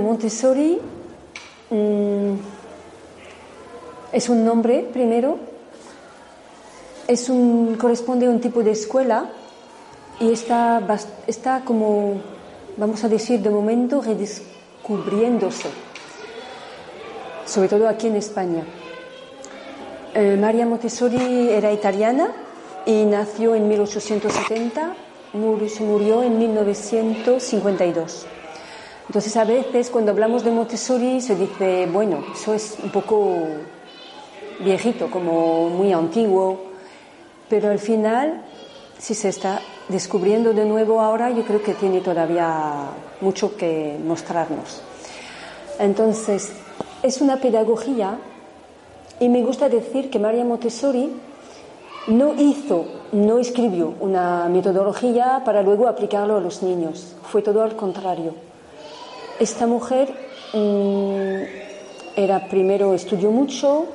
Montessori mm, es un nombre primero, es un, corresponde a un tipo de escuela y está, está como, vamos a decir, de momento redescubriéndose, sobre todo aquí en España. Eh, María Montessori era italiana y nació en 1870, murió en 1952. Entonces a veces cuando hablamos de Montessori se dice, bueno, eso es un poco viejito, como muy antiguo, pero al final, si se está descubriendo de nuevo ahora, yo creo que tiene todavía mucho que mostrarnos. Entonces, es una pedagogía y me gusta decir que María Montessori no hizo, no escribió una metodología para luego aplicarlo a los niños, fue todo al contrario esta mujer mm, era primero estudió mucho,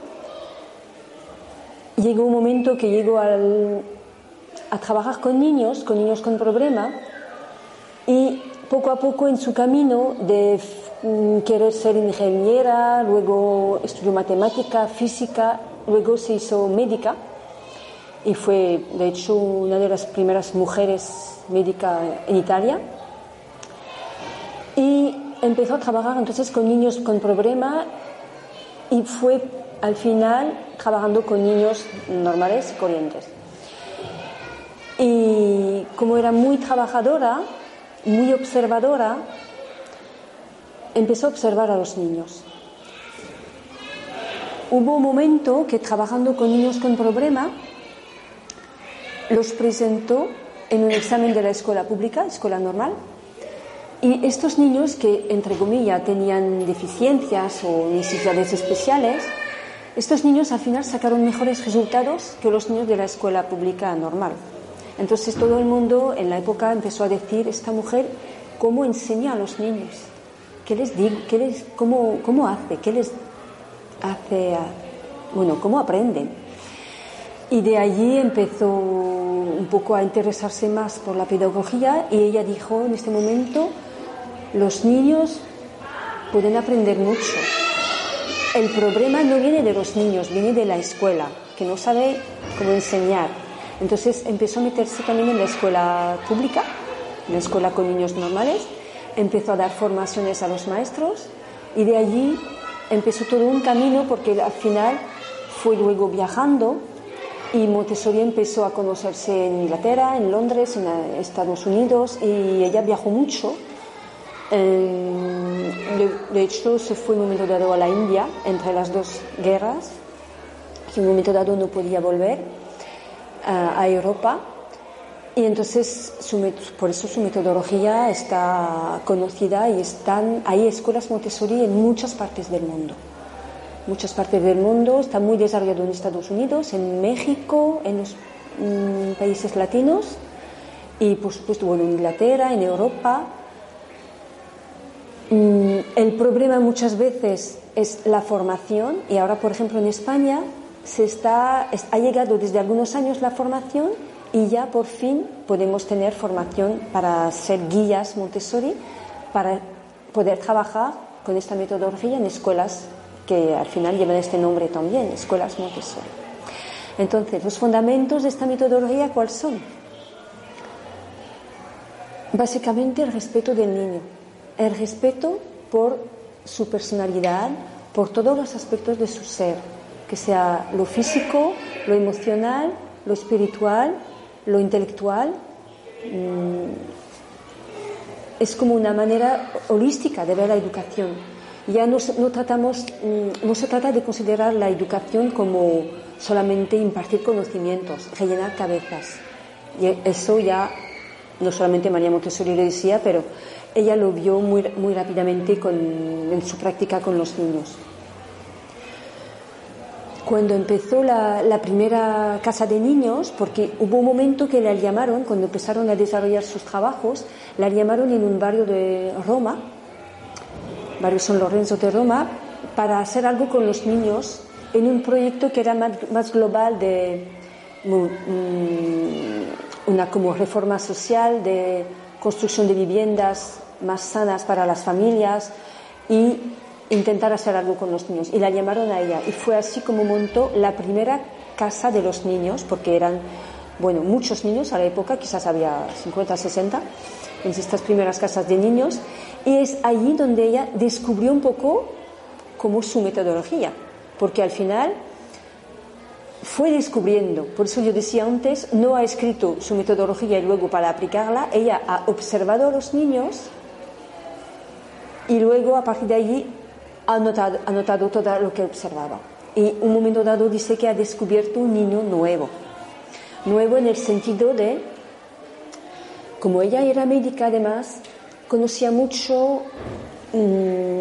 llegó un momento que llegó a trabajar con niños, con niños con problemas, y poco a poco en su camino de mm, querer ser ingeniera, luego estudió matemática, física, luego se hizo médica y fue de hecho una de las primeras mujeres médicas en Italia. Y empezó a trabajar entonces con niños con problema y fue al final trabajando con niños normales y corrientes. Y como era muy trabajadora, muy observadora, empezó a observar a los niños. Hubo un momento que trabajando con niños con problema, los presentó en un examen de la escuela pública, escuela normal, y estos niños que, entre comillas, tenían deficiencias o necesidades especiales, estos niños al final sacaron mejores resultados que los niños de la escuela pública normal. Entonces todo el mundo en la época empezó a decir, esta mujer, ¿cómo enseña a los niños? ¿Qué les digo? ¿Qué les, cómo, ¿Cómo hace? ¿Qué les hace? bueno, ¿cómo aprenden? Y de allí empezó un poco a interesarse más por la pedagogía y ella dijo en este momento, los niños pueden aprender mucho. El problema no viene de los niños, viene de la escuela, que no sabe cómo enseñar. Entonces empezó a meterse también en la escuela pública, en la escuela con niños normales, empezó a dar formaciones a los maestros y de allí empezó todo un camino porque al final fue luego viajando y Montessori empezó a conocerse en Inglaterra, en Londres, en Estados Unidos y ella viajó mucho de, hecho, se fue en un momento dado a la India entre las dos guerras, que en un momento dado no podía volver a Europa. Y entonces, por eso su metodología está conocida y están, hay escuelas Montessori en muchas partes del mundo. Muchas partes del mundo, está muy desarrollado en Estados Unidos, en México, en los mm, países latinos y por supuesto en Inglaterra, en Europa el problema muchas veces es la formación y ahora, por ejemplo, en España se está, ha llegado desde algunos años la formación y ya por fin podemos tener formación para ser guías Montessori, para poder trabajar con esta metodología en escuelas que al final llevan este nombre también, escuelas Montessori. Entonces, los fundamentos de esta metodología, ¿cuáles son? Básicamente el respeto del niño el respeto por su personalidad, por todos los aspectos de su ser, que sea lo físico, lo emocional, lo espiritual, lo intelectual. Mm, es como una manera holística de ver la educación. Ya no, tratamos, mm, no se trata de considerar la educación como solamente impartir conocimientos, rellenar cabezas. Y eso ya no solamente María Montessori lo decía, pero ella lo vio muy, muy rápidamente en su práctica con los niños. Cuando empezó la, primera casa de niños, porque hubo un momento que la llamaron, cuando empezaron a desarrollar sus trabajos, la llamaron en un barrio de Roma, barrio San Lorenzo de Roma, para hacer algo con los niños en un proyecto que era más, más global de mm, una como reforma social, de construcción de viviendas más sanas para las familias, y intentar hacer algo con los niños. Y la llamaron a ella. Y fue así como montó la primera casa de los niños, porque eran, bueno, muchos niños a la época, quizás había 50, 60, en estas primeras casas de niños. Y es allí donde ella descubrió un poco como su metodología, porque al final fue descubriendo, por eso yo decía antes, no ha escrito su metodología y luego para aplicarla, ella ha observado a los niños y luego a partir de allí ha notado, ha notado todo lo que observaba. Y un momento dado dice que ha descubierto un niño nuevo. Nuevo en el sentido de, como ella era médica además, conocía mucho mm,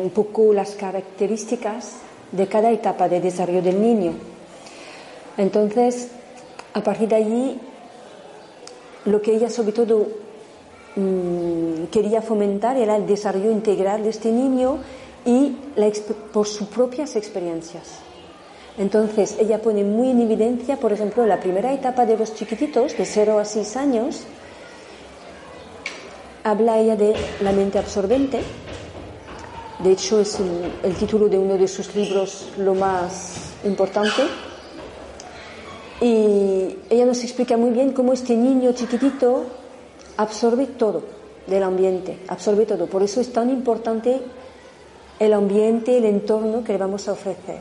un poco las características de cada etapa de desarrollo del niño. Entonces, a partir de allí, lo que ella sobre todo quería fomentar era el desarrollo integral de este niño y por sus propias experiencias. Entonces, ella pone muy en evidencia, por ejemplo, la primera etapa de los chiquititos, de 0 a 6 años, habla ella de la mente absorbente. De hecho, es el título de uno de sus libros lo más importante y ella nos explica muy bien cómo este niño chiquitito absorbe todo del ambiente, absorbe todo. Por eso es tan importante el ambiente, el entorno que le vamos a ofrecer.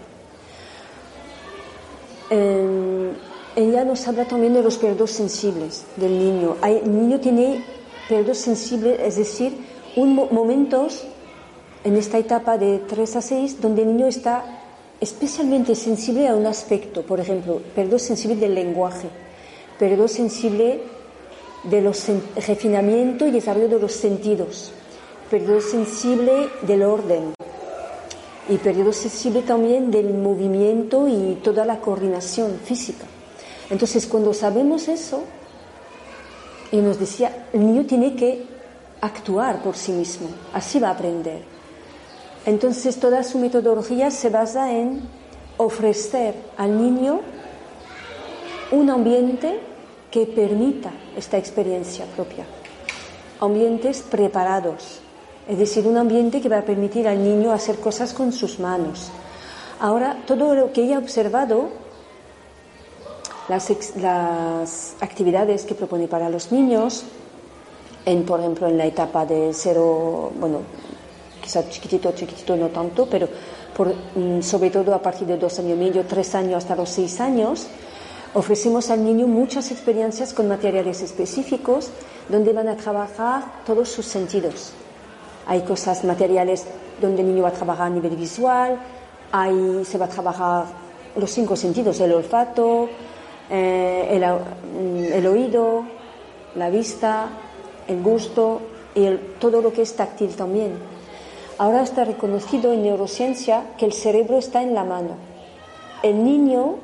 Eh, ella nos habla también de los periodos sensibles del niño. el niño tiene periodos sensibles, es decir, un, momentos en esta etapa de 3 a 6 donde el niño está especialmente sensible a un aspecto, por ejemplo, perdo sensible del lenguaje, perdo sensible de los refinamiento y desarrollo de los sentidos, periodo sensible del orden y periodo sensible también del movimiento y toda la coordinación física. Entonces, cuando sabemos eso, y nos decía, el niño tiene que actuar por sí mismo, así va a aprender. Entonces toda su metodología se basa en ofrecer al niño un ambiente que permita esta experiencia propia. Ambientes preparados, es decir, un ambiente que va a permitir al niño hacer cosas con sus manos. Ahora, todo lo que ella ha observado, las, actividades que propone para los niños, en, por ejemplo, en la etapa de cero, bueno, quizás chiquitito, chiquitito no tanto, pero mm, sobre todo a partir de dos años y medio, tres años hasta los seis años, ofrecemos al niño muchas experiencias con materiales específicos donde van a trabajar todos sus sentidos. Hay cosas materiales donde el niño va a trabajar a nivel visual, ahí se va a trabajar los cinco sentidos, el olfato, eh, mm, el, oído, la vista, el gusto y todo lo que es táctil también. Ahora está reconocido en neurociencia que el cerebro está en la mano. El niño,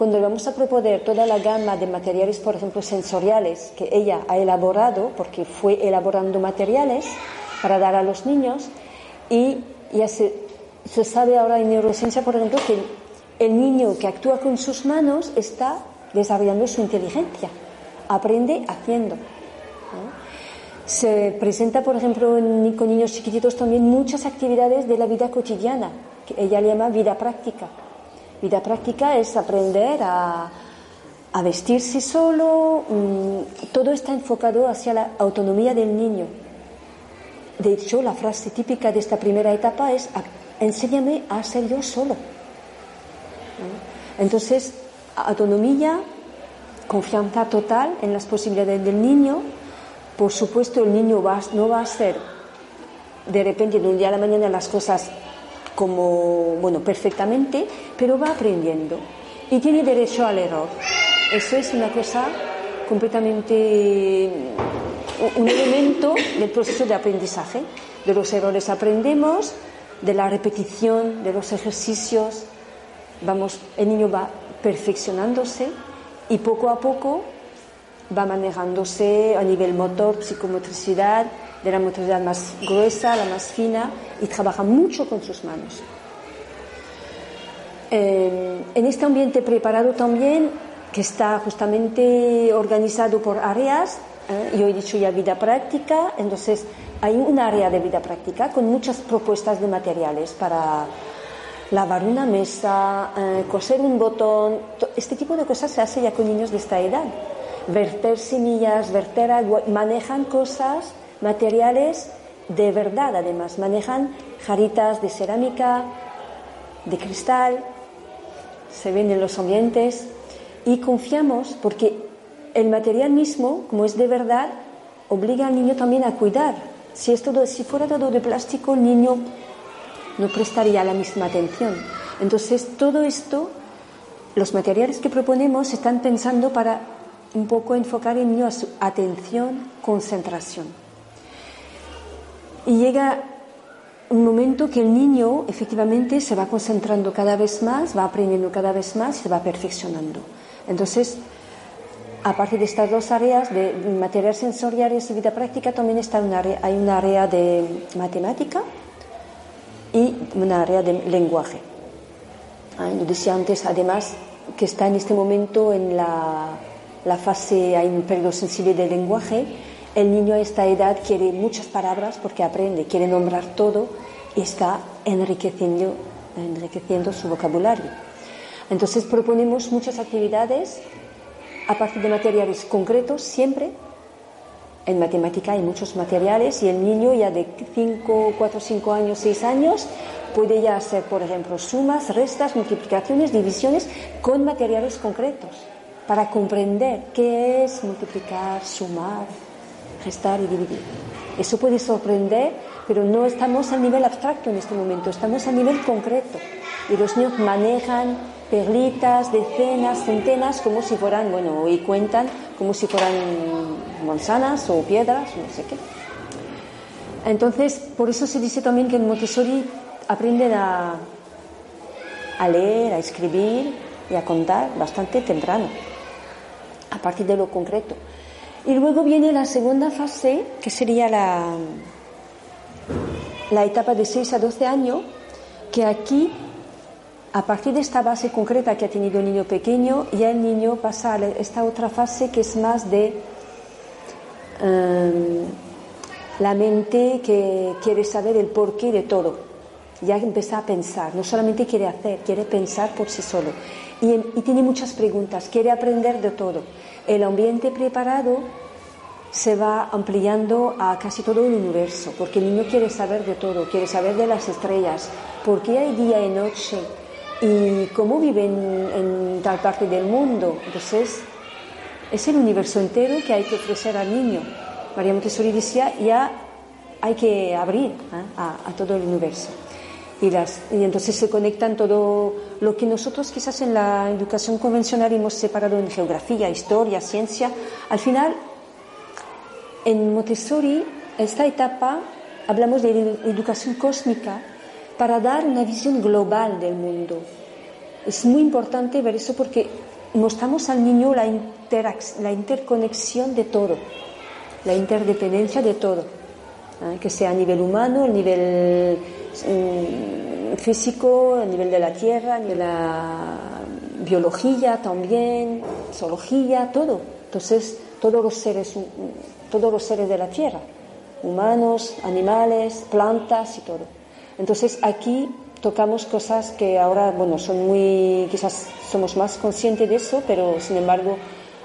cuando vamos a proponer toda la gama de materiales, por ejemplo, sensoriales, que ella ha elaborado, porque fue elaborando materiales para dar a los niños, y ya se, sabe ahora en neurociencia, por ejemplo, que el, niño que actúa con sus manos está desarrollando su inteligencia, aprende haciendo. Se presenta, por ejemplo, con niños chiquititos también muchas actividades de la vida cotidiana, que ella llama vida práctica. Vida práctica es aprender a, vestirse solo, mm, todo está enfocado hacia la autonomía del niño. De hecho, la frase típica de esta primera etapa es, enséñame a ser yo solo. Entonces, autonomía, confianza total en las posibilidades del niño, por supuesto, el niño no va a hacer de repente de un día a la mañana las cosas como, bueno, perfectamente, pero va aprendiendo y tiene derecho al error. Eso es una cosa completamente, un elemento del proceso de aprendizaje. De los errores aprendemos, de la repetición, de los ejercicios, vamos, el niño va perfeccionándose y poco a poco va manejándose a nivel motor, psicomotricidad, de la motricidad más gruesa la más fina y trabaja mucho con sus manos. Eh, en este ambiente preparado también, que está justamente organizado por áreas, eh, yo he dicho ya vida práctica, entonces hay un área de vida práctica con muchas propuestas de materiales para lavar una mesa, eh, coser un botón, este tipo de cosas se hace ya con niños de esta edad. Verter semillas, verter agua, manejan cosas, materiales de verdad además, manejan jaritas de cerámica, de cristal, se ven en los ambientes y confiamos porque el material mismo, como es de verdad, obliga al niño también a cuidar. Si, es todo, si fuera todo de plástico, el niño no prestaría la misma atención. Entonces, todo esto, los materiales que proponemos están pensando para un poco enfocar el niño a su atención, concentración. Y llega un momento que el niño efectivamente se va concentrando cada vez más, va aprendiendo cada vez más y se va perfeccionando. Entonces, aparte de estas dos áreas de materiales sensoriales y vida práctica, también está un área, hay un área de matemática y un área de lenguaje. Ah, yo decía antes, además, que está en este momento en la, la fase, hay un periodo sensible del lenguaje. El niño a esta edad quiere muchas palabras porque aprende, quiere nombrar todo y está enriqueciendo, enriqueciendo su vocabulario. Entonces proponemos muchas actividades a partir de materiales concretos siempre. En matemática hay muchos materiales y el niño ya de 5, 4, 5 años, 6 años puede ya hacer, por ejemplo, sumas, restas, multiplicaciones, divisiones con materiales concretos para comprender qué es multiplicar, sumar, restar y dividir. Eso puede sorprender, pero no estamos a nivel abstracto en este momento, estamos a nivel concreto. Y los niños manejan perlitas, decenas, centenas, como si fueran, bueno, y cuentan como si fueran manzanas o piedras, no sé qué. Entonces, por eso se dice también que en Montessori aprenden a, a leer, a escribir y a contar bastante temprano, a partir de lo concreto. Y luego viene la segunda fase, que sería la, la etapa de 6 a 12 años, que aquí a partir de esta base concreta que ha tenido el niño pequeño, ya el niño pasa a esta otra fase que es más de em, la mente que quiere saber el porqué de todo. Ya empieza a pensar, no solamente quiere hacer, quiere pensar por sí solo. Y, tiene muchas preguntas, quiere aprender de todo. El ambiente preparado se va ampliando a casi todo el universo, porque el niño quiere saber de todo, quiere saber de las estrellas, por qué hay día y noche, y cómo viven en tal parte del mundo. Entonces, es el universo entero que hay que ofrecer al niño. María Montessori decía, ya hay que abrir ¿eh? a, todo el universo. Y, las, y entonces se conectan todo lo que nosotros quizás en la educación convencional hemos separado en geografía, historia, ciencia. Al final, en Montessori, esta etapa, hablamos de educación cósmica, para dar una visión global del mundo. Es muy importante ver eso porque mostramos al niño la, la interconexión de todo, la interdependencia de todo, ¿eh? que sea a nivel humano, a nivel físico, a nivel de la tierra, de la biología también, zoología, todo. Entonces, todos los seres, todos los seres de la tierra, humanos, animales, plantas y todo. Entonces aquí tocamos cosas que ahora, bueno, son muy, quizás somos más conscientes de eso, pero sin embargo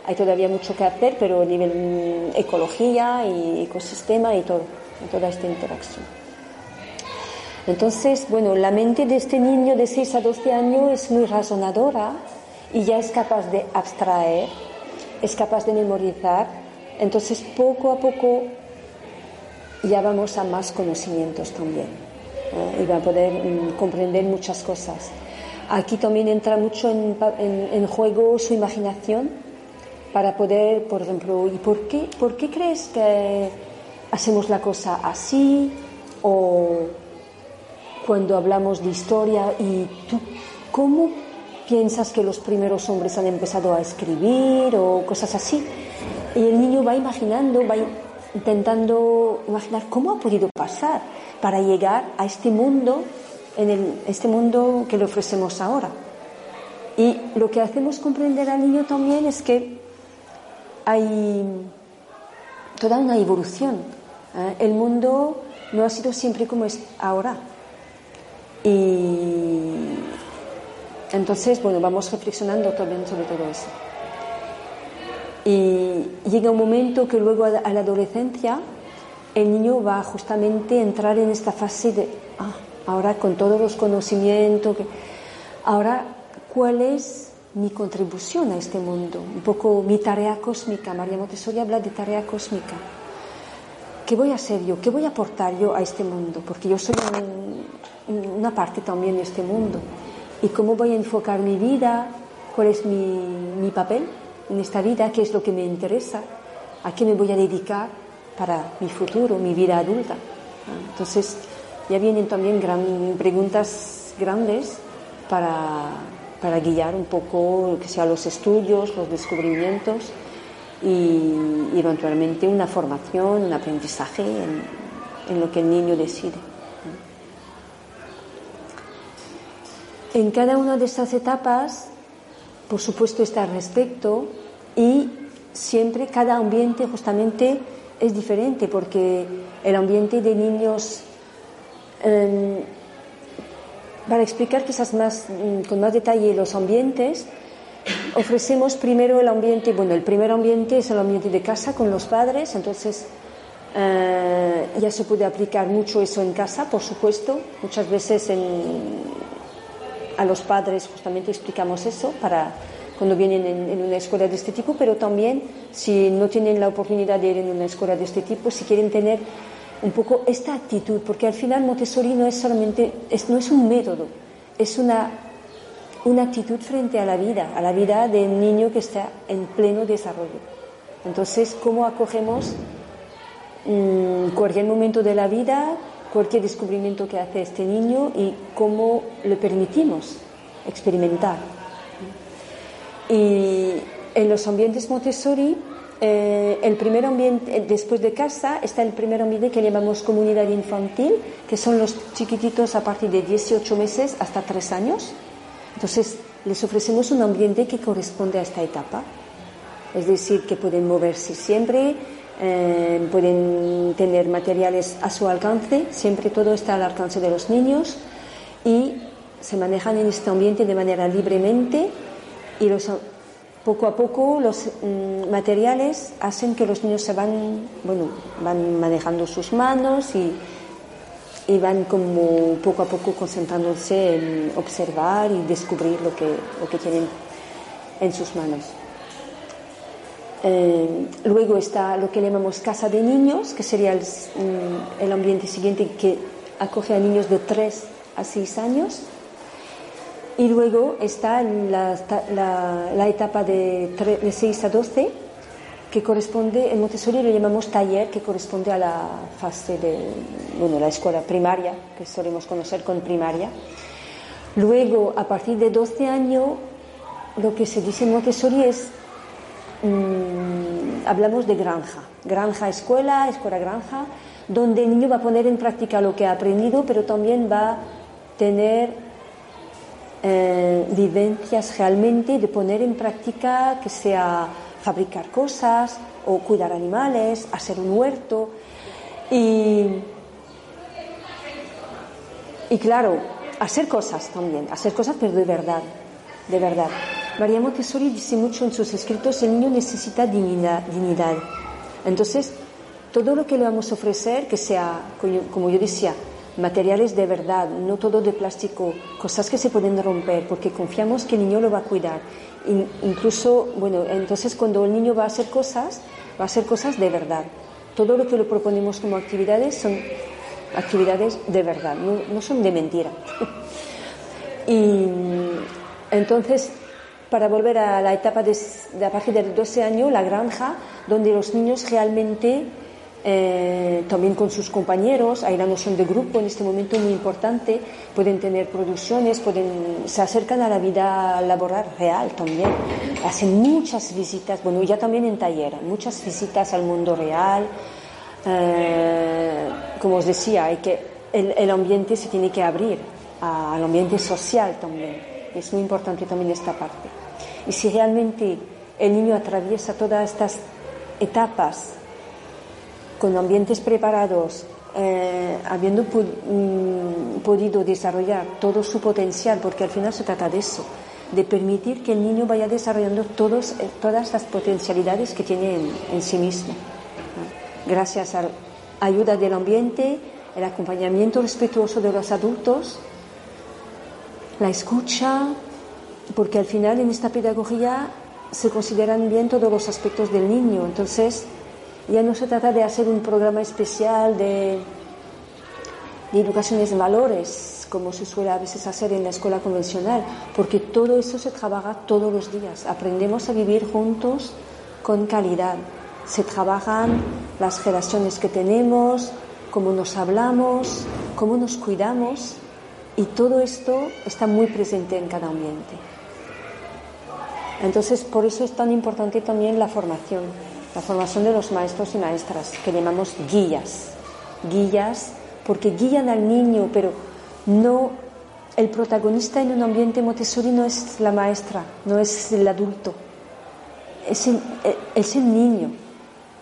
hay todavía mucho que hacer, pero a nivel mm, ecología y ecosistema y todo, toda esta interacción. Entonces, bueno, la mente de este niño de 6 a 12 años es muy razonadora y ya es capaz de abstraer, es capaz de memorizar. Entonces, poco a poco ya vamos a más conocimientos también y va a poder mm, comprender muchas cosas. Aquí también entra mucho en, en, juego su imaginación para poder, por ejemplo, ¿y por qué, por qué crees que hacemos la cosa así? O cuando hablamos de historia, ¿y tú cómo piensas que los primeros hombres han empezado a escribir o cosas así? Y el niño va imaginando, va intentando imaginar cómo ha podido pasar para llegar a este mundo, en este mundo que le ofrecemos ahora. Y lo que hacemos comprender al niño también es que hay toda una evolución. ¿eh? El mundo no ha sido siempre como es ahora. Y entonces, bueno, vamos reflexionando también sobre todo eso. Y llega un momento que luego a la adolescencia el niño va justamente a entrar en esta fase de, ah, ahora con todos los conocimientos, ahora, ¿cuál es mi contribución a este mundo? Un poco mi tarea cósmica. María Montessori habla de tarea cósmica. ¿Qué voy a hacer yo? ¿Qué voy a aportar yo a este mundo? Porque yo soy una parte también de este mundo. ¿Y cómo voy a enfocar mi vida? ¿Cuál es mi, mi papel en esta vida? ¿Qué es lo que me interesa? ¿A qué me voy a dedicar para mi futuro, mi vida adulta? Entonces, ya vienen también gran, preguntas grandes para, para guiar un poco que sea los estudios, los descubrimientos y, eventualmente una formación, un aprendizaje en, en lo que el niño decide. En cada una de estas etapas, por supuesto, está el respecto y siempre cada ambiente justamente es diferente porque el ambiente de niños Em, para explicar quizás más, mm, con más detalle los ambientes, ofrecemos primero el ambiente, bueno, el primer ambiente es el ambiente de casa con los padres, entonces eh, ya se puede aplicar mucho eso en casa, por supuesto. Muchas veces a los padres justamente explicamos eso para cuando vienen en, en, una escuela de este tipo, pero también si no tienen la oportunidad de ir en una escuela de este tipo, si quieren tener un poco esta actitud, porque al final Montessori no es solamente, no es un método, es una, una actitud frente a la vida, a la vida del niño que está en pleno desarrollo. Entonces, ¿cómo acogemos mm, cualquier momento de la vida, cualquier descubrimiento que hace este niño y cómo le permitimos experimentar? Y en los ambientes Montessori, eh, el primer ambiente, eh, después de casa, está el primer ambiente que llamamos comunidad infantil, que son los chiquititos a partir de 18 meses hasta 3 años. Entonces, les ofrecemos un ambiente que corresponde a esta etapa. Es decir, que pueden moverse siempre, eh, pueden tener materiales a su alcance, siempre todo está al alcance de los niños y se manejan en este ambiente de manera libremente y los poco a poco los mm, materiales hacen que los niños se van, bueno, van manejando sus manos y, y, van como poco a poco concentrándose en observar y descubrir lo que, lo que tienen en sus manos. Eh, luego está lo que llamamos casa de niños, que sería el, mm, el ambiente siguiente que acoge a niños de 3 a 6 años y luego está la, la, etapa de, de, 6 a 12, que corresponde, en Montessori lo llamamos taller, que corresponde a la fase de, bueno, la escuela primaria, que solemos conocer con primaria. Luego, a partir de 12 años, lo que se dice en Montessori es, mm, hablamos de granja, granja escuela, escuela granja, donde el niño va a poner en práctica lo que ha aprendido, pero también va a tener eh, vivencias realmente de poner en práctica que sea fabricar cosas o cuidar animales, hacer un huerto. Y, y claro, hacer cosas también, hacer cosas pero de verdad, de verdad. María Montessori dice mucho en sus escritos, el niño necesita dignidad. dignidad. Entonces, todo lo que le vamos a ofrecer, que sea, como yo decía, materiales de verdad, no todo de plástico, cosas que se pueden romper, porque confiamos que el niño lo va a cuidar. incluso, bueno, entonces cuando el niño va a hacer cosas, va a hacer cosas de verdad. Todo lo que le proponemos como actividades son actividades de verdad, no, son de mentira. y entonces, para volver a la etapa de, de a de 12 años, la granja, donde los niños realmente eh, también con sus compañeros, hay la noción de grupo en este momento muy importante, pueden tener producciones, pueden, se acercan a la vida laboral real también, hacen muchas visitas, bueno, ya también en taller, muchas visitas al mundo real, eh, como os decía, hay que, el, el, ambiente se tiene que abrir al ambiente social también, es muy importante también esta parte. Y si realmente el niño atraviesa todas estas etapas con ambientes preparados, eh, habiendo mm, podido desarrollar todo su potencial, porque al final se trata de eso, de permitir que el niño vaya desarrollando todos, eh, todas las potencialidades que tiene en, sí mismo. Gracias a la ayuda del ambiente, el acompañamiento respetuoso de los adultos, la escucha, porque al final en esta pedagogía se consideran bien todos los aspectos del niño. Entonces, ya no se trata de hacer un programa especial de, de educaciones de valores, como se suele a veces hacer en la escuela convencional, porque todo eso se trabaja todos los días. Aprendemos a vivir juntos con calidad. Se trabajan las relaciones que tenemos, cómo nos hablamos, cómo nos cuidamos, y todo esto está muy presente en cada ambiente. Entonces, por eso es tan importante también la formación la formación de los maestros y maestras, que llamamos guías. Guías porque guían al niño, pero no el protagonista en un ambiente Montessori no es la maestra, no es el adulto, es el, es el niño.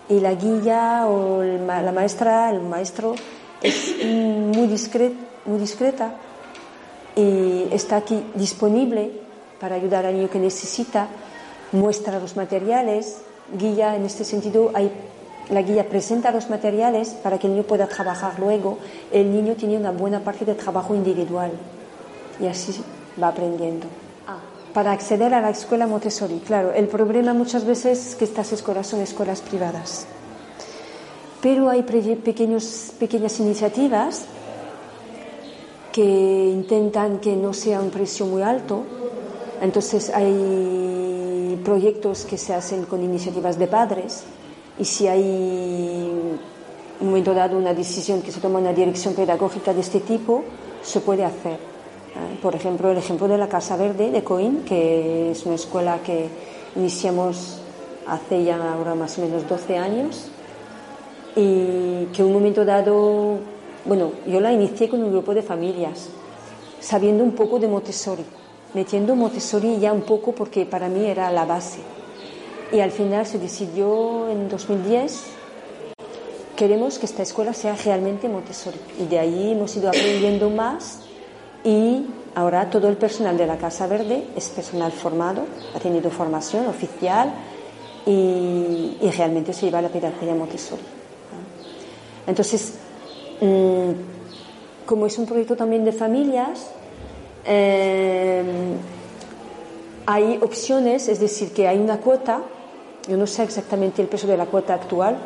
Y la guía o la maestra, el maestro, es muy, discret, muy discreta y está aquí disponible para ayudar al niño que necesita, muestra los materiales, guía, en este sentido, hay, la guía presenta los materiales para que el niño pueda trabajar luego. El niño tiene una buena parte de trabajo individual y así va aprendiendo. Ah. Para acceder a la escuela Montessori, claro, el problema muchas veces es que estas escuelas son escuelas privadas. Pero hay pequeños, pequeñas iniciativas que intentan que no sea un precio muy alto. Entonces hay proyectos que se hacen con iniciativas de padres y si hay un momento dado una decisión que se toma una dirección pedagógica de este tipo, se puede hacer. ¿eh? Por ejemplo, el ejemplo de la Casa Verde de Coín, que es una escuela que iniciamos hace ya ahora más o menos 12 años y que en un momento dado, bueno, yo la inicié con un grupo de familias, sabiendo un poco de Montessori metiendo Montessori ya un poco porque para mí era la base. Y al final se decidió en 2010, queremos que esta escuela sea realmente Montessori. Y de ahí hemos ido aprendiendo más y ahora todo el personal de la Casa Verde es personal formado, ha tenido formación oficial y, realmente se lleva la pedagogía Montessori. Entonces, como es un proyecto también de familias, eh, hay opciones, es decir, que hay una cuota, yo no sé exactamente el precio de la cuota actual,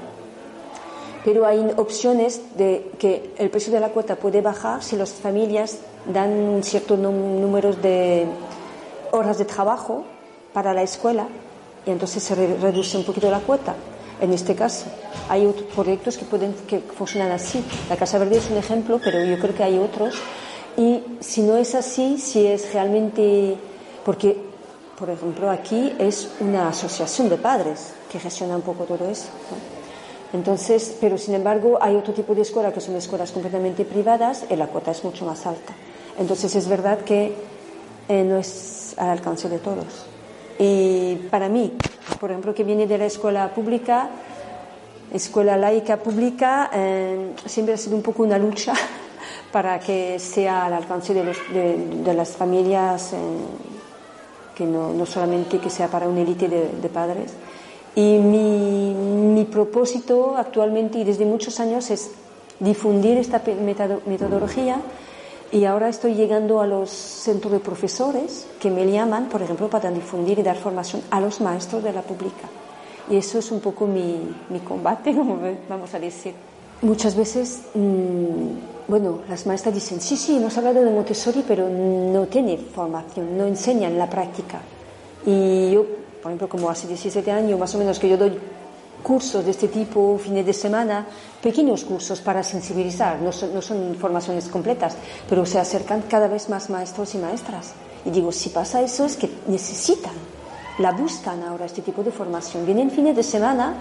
pero hay opciones de que el precio de la cuota puede bajar si las familias dan un cierto número de horas de trabajo para la escuela y entonces se reduce un poquito la cuota. En este caso, hay otros proyectos que pueden que funcionan así. La Casa Verde es un ejemplo, pero yo creo que hay otros y si no es así, si es realmente, porque, por ejemplo, aquí es una asociación de padres que gestiona un poco todo eso. Entonces, pero sin embargo, hay otro tipo de escuelas que son escuelas completamente privadas y la cuota es mucho más alta. Entonces, es verdad que eh, no es al alcance de todos. Y para mí, por ejemplo, que viene de la escuela pública, escuela laica pública, eh, siempre ha sido un poco una lucha para que sea al alcance de, las familias, eh, que no, solamente que sea para una élite de, padres. Y mi, mi, propósito actualmente y desde muchos años es difundir esta metodología y ahora estoy llegando a los centros de profesores que me llaman, por ejemplo, para difundir y dar formación a los maestros de la pública. Y eso es un poco mi, mi combate, vamos a decir. Muchas veces mm, bueno, las maestras dicen, sí, sí, hemos hablado de Montessori, pero no tiene formación, no enseñan la práctica. Y yo, por ejemplo, como hace 17 años más o menos que yo doy cursos de este tipo, fines de semana, pequeños cursos para sensibilizar, no son, no son formaciones completas, pero se acercan cada vez más maestros y maestras. Y digo, si pasa eso es que necesitan, la buscan ahora este tipo de formación. Vienen fines de semana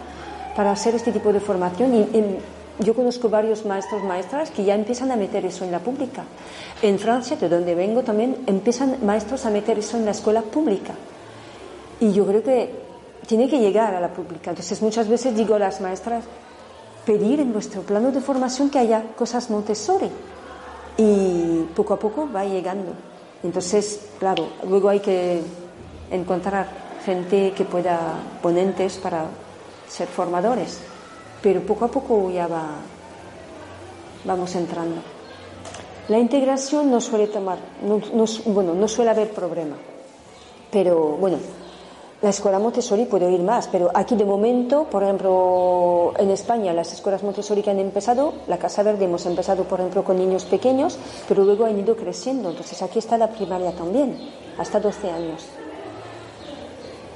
para hacer este tipo de formación y yo conozco varios maestros, maestras que ya empiezan a meter eso en la pública. En Francia, de donde vengo también, empiezan maestros a meter eso en la escuela pública. Y yo creo que tiene que llegar a la pública. Entonces muchas veces digo a las maestras, pedir en nuestro plano de formación que haya cosas Montessori y poco a poco va llegando. Entonces, claro, luego hay que encontrar gente que pueda, ponentes para ser formadores, pero poco a poco ya va, vamos entrando. La integración no suele tomar, bueno, no suele haber problema, pero bueno, la escuela Montessori puede ir más, pero aquí de momento, por ejemplo, en España las escuelas Montessori que han empezado, la Casa Verde hemos empezado, por ejemplo, con niños pequeños, pero luego han ido creciendo. Entonces aquí está la primaria también, hasta 12 años.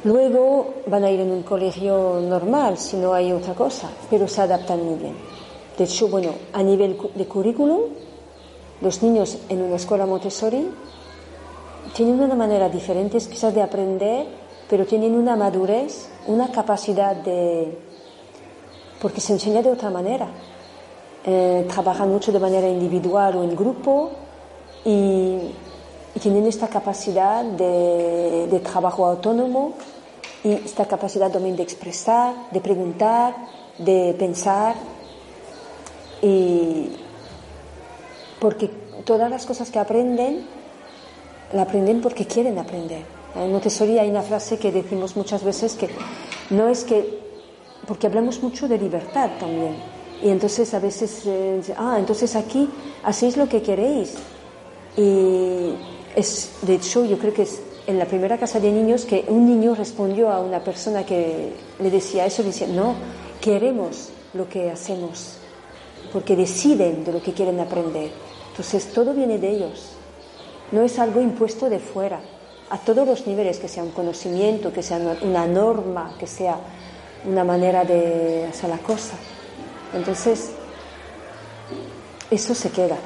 Luego van a ir en un colegio normal, si no hay otra cosa, pero se adaptan muy bien. De hecho, bueno, a nivel de currículum, los niños en una escuela Montessori tienen una manera diferente quizás de aprender pero tienen una madurez, una capacidad de... porque se enseña de otra manera. Eh, trabajan mucho de manera individual o en grupo y, tienen esta capacidad de, trabajo autónomo y esta capacidad también de expresar, de preguntar, de pensar y porque todas las cosas que aprenden la aprenden porque quieren aprender. En Montessori hay una frase que decimos muchas veces que no es que, porque hablamos mucho de libertad también. Y entonces a veces, eh, ah, entonces aquí hacéis lo que queréis. Y es, de hecho, yo creo que es en la primera casa de niños que un niño respondió a una persona que le decía eso, decía, no, queremos lo que hacemos, porque deciden de lo que quieren aprender. Entonces todo viene de ellos, no es algo impuesto de fuera a todos los niveles, que sea un conocimiento, que sea una norma, que sea una manera de hacer la cosa. Entonces, eso se queda.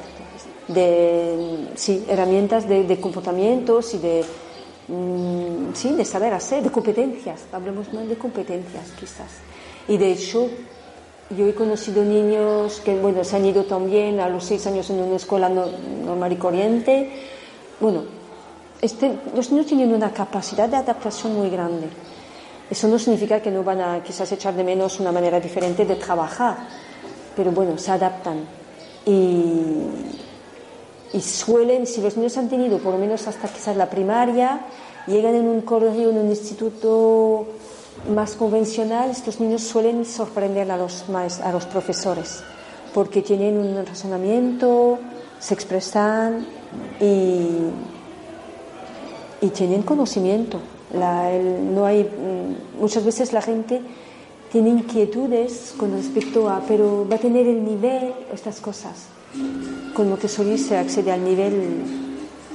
De, sí, herramientas de, comportamientos y de, mm, sí, de saber hacer, de competencias. Hablemos más de competencias, quizás. Y de hecho, yo he conocido niños que, bueno, se han ido también a los seis años en una escuela normal y corriente. Bueno, este, los niños tienen una capacidad de adaptación muy grande. Eso no significa que no van a quizás echar de menos una manera diferente de trabajar, pero bueno, se adaptan. Y, y suelen, si los niños han tenido por lo menos hasta quizás la primaria, llegan en un colegio, en un instituto más convencional, estos niños suelen sorprender a los, a los profesores, porque tienen un razonamiento, se expresan y y tienen conocimiento. no hay, mm, muchas veces la gente tiene inquietudes con respecto a, pero va a tener el nivel, estas cosas. Con Montessori se accede al nivel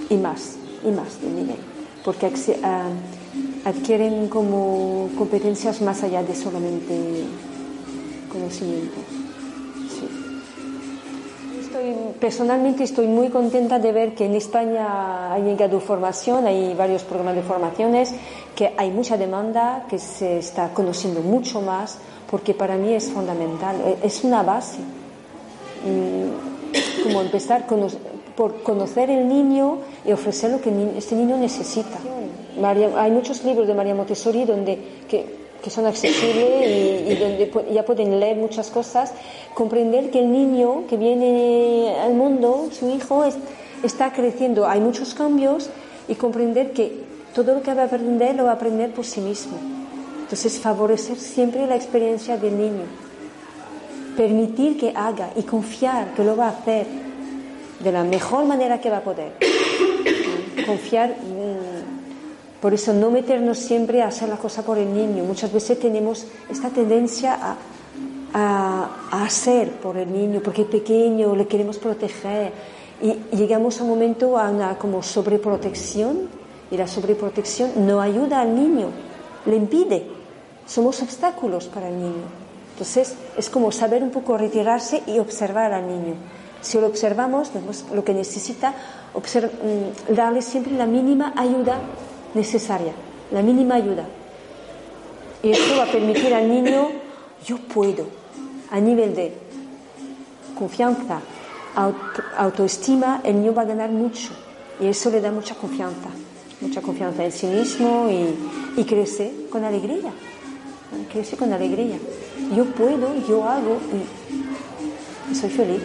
y más, y más del nivel, porque ah, adquieren como competencias más allá de solamente conocimiento personalmente estoy muy contenta de ver que en España ha llegado formación, hay varios programas de formaciones, que hay mucha demanda, que se está conociendo mucho más, porque para mí es fundamental, e, es una base. Empezar por conocer el niño y ofrecer lo que este niño necesita. hay muchos libros de María Montessori donde que son accesibles y, donde ya pueden leer muchas cosas, comprender que el niño que viene al mundo, su hijo, está creciendo, hay muchos cambios y comprender que todo lo que va a aprender lo va a aprender por sí mismo. Entonces, favorecer siempre la experiencia del niño, permitir que haga y confiar que lo va a hacer de la mejor manera que va a poder. Confiar por eso no meternos siempre a hacer la cosa por el niño. Muchas veces tenemos esta tendencia a, hacer por el niño, porque es pequeño, le queremos proteger. Y llegamos a un momento a una como sobreprotección y la sobreprotección no ayuda al niño, le impide. Somos obstáculos para el niño. Entonces es como saber un poco retirarse y observar al niño. Si lo observamos, lo que necesita, mm, darle siempre la mínima ayuda necesaria, la mínima ayuda. Y esto va a permitir al niño, yo puedo, a nivel de confianza, autoestima, el niño va a ganar mucho. Y eso le da mucha confianza, mucha confianza en sí mismo y, y crece con alegría, crece con alegría. Yo puedo, yo hago y soy feliz.